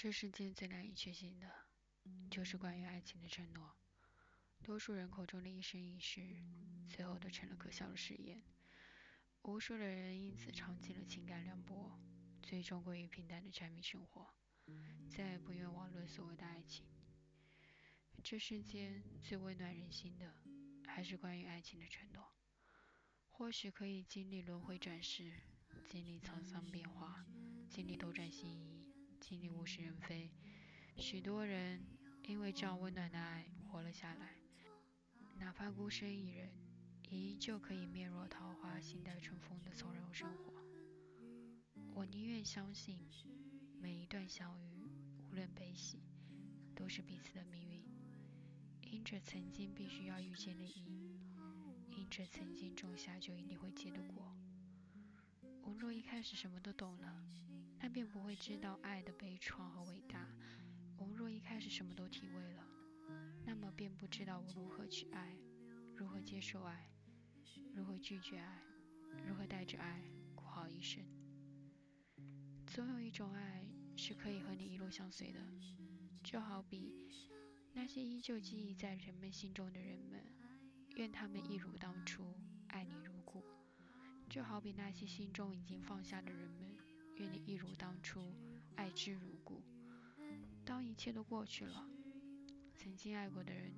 这世间最难以确信的，就是关于爱情的承诺。多数人口中的一生一世，最后都成了可笑的誓言。无数的人因此尝尽了情感凉薄，最终归于平淡的柴米生活，再也不愿网论所谓的爱情。这世间最温暖人心的，还是关于爱情的承诺。或许可以经历轮回转世，经历沧桑变化，经历斗转星移。经历物是人非，许多人因为这样温暖的爱活了下来，哪怕孤身一人，也依旧可以面若桃花、心带春风的从容生活。我宁愿相信，每一段相遇，无论悲喜，都是彼此的命运。因着曾经必须要遇见的因，因着曾经种下就一定会结的果。若一开始什么都懂了。那便不会知道爱的悲怆和伟大。我们若一开始什么都体味了，那么便不知道我如何去爱，如何接受爱，如何拒绝爱，如何带着爱过好一生。总有一种爱是可以和你一路相随的，就好比那些依旧记忆在人们心中的人们，愿他们一如当初，爱你如；就好比那些心中已经放下的人们。愿你一如当初，爱之如故。当一切都过去了，曾经爱过的人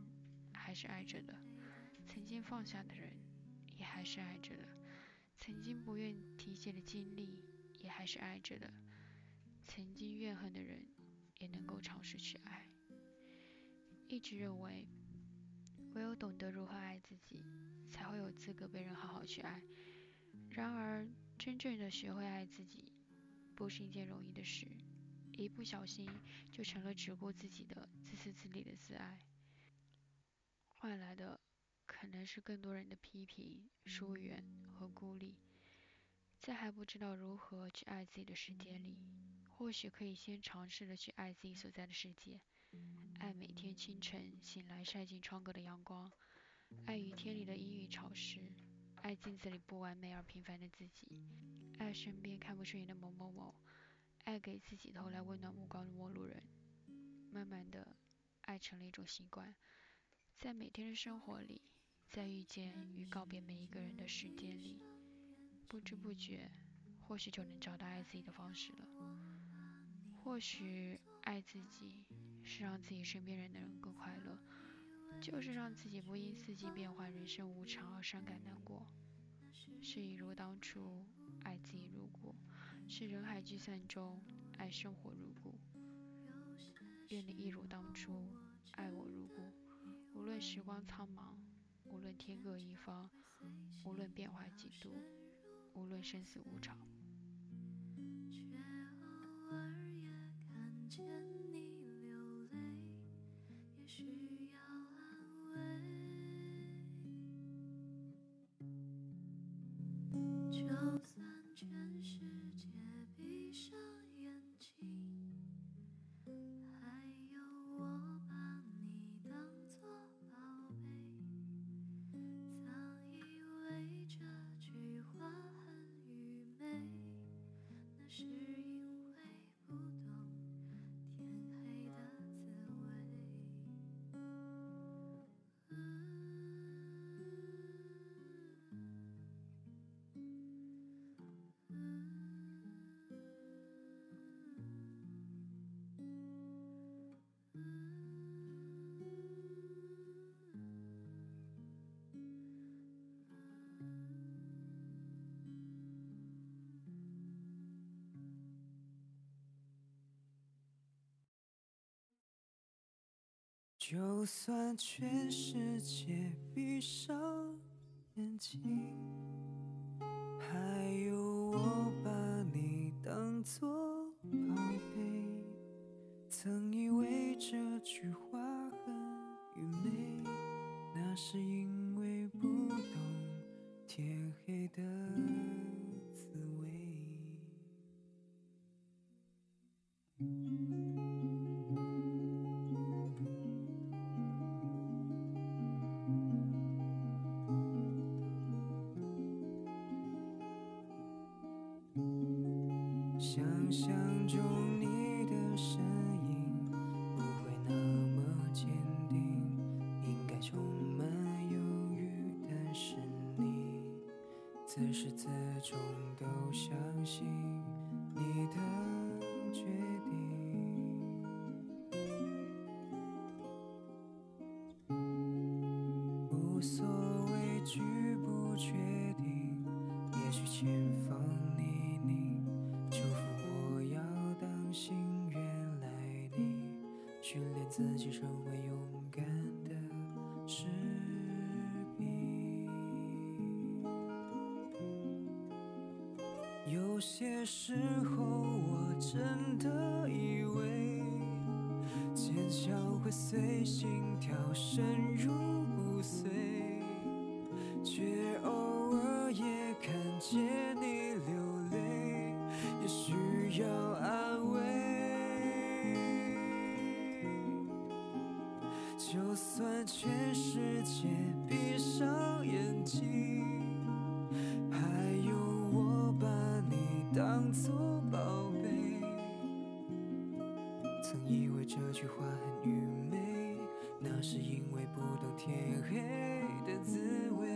还是爱着的；曾经放下的人也还是爱着的；曾经不愿提起的经历也还是爱着的；曾经怨恨的人也能够尝试去爱。一直认为，唯有懂得如何爱自己，才会有资格被人好好去爱。然而，真正的学会爱自己。不是一件容易的事，一不小心就成了只顾自己的自私自利的自爱，换来的可能是更多人的批评、疏远和孤立。在还不知道如何去爱自己的时间里，或许可以先尝试着去爱自己所在的世界，爱每天清晨醒来晒进窗格的阳光，爱雨天里的阴雨潮湿。爱镜子里不完美而平凡的自己，爱身边看不顺眼的某某某，爱给自己投来温暖目光的陌路人。慢慢的，爱成了一种习惯，在每天的生活里，在遇见与告别每一个人的时间里，不知不觉，或许就能找到爱自己的方式了。或许爱自己是让自己身边人的人更快乐。就是让自己不因四季变换、人生无常而伤感难过，是一如当初爱自己如故，是人海聚散中爱生活如故。愿你一如当初爱我如故，无论时光苍茫，无论天各一方，无论变化几度，无论生死无常。就算全世界闭上眼睛，还有我把你当作宝贝。曾以为这句话很愚昧，那是因为不懂天黑的想象中，你的身影不会那么坚定，应该充满忧郁。但是你自始至终都相信你的决定。自己成为勇敢的士兵。有些时候，我真的以为坚强会随心跳深入骨髓，却偶尔也看见你流泪，也需要就算全世界闭上眼睛，还有我把你当作宝贝。曾以为这句话很愚昧，那是因为不懂天黑的滋味。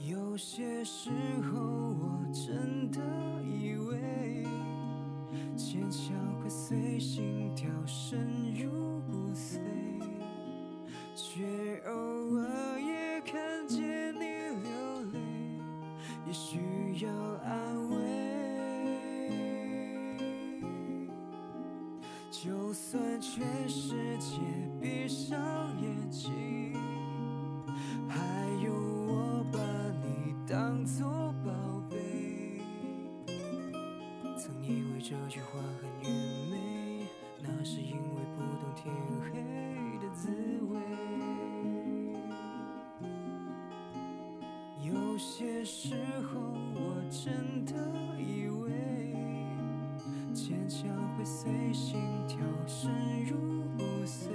有些时候，我真的就算全世界闭上眼睛，还有我把你当作宝贝。曾以为这句话很愚昧，那是因为不懂天黑的滋味。有些时候，我真的以为坚强随心跳深入骨髓，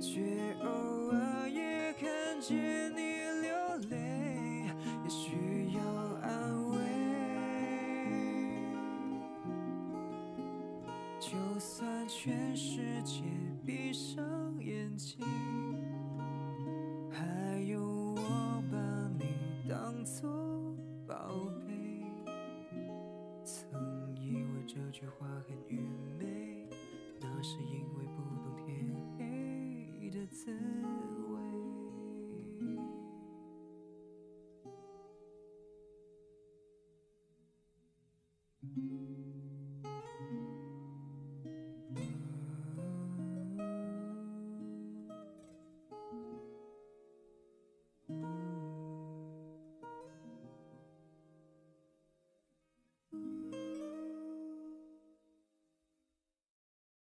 却偶尔也看见你流泪，也需要安慰。就算全世界闭上眼睛，句话很愚昧，那是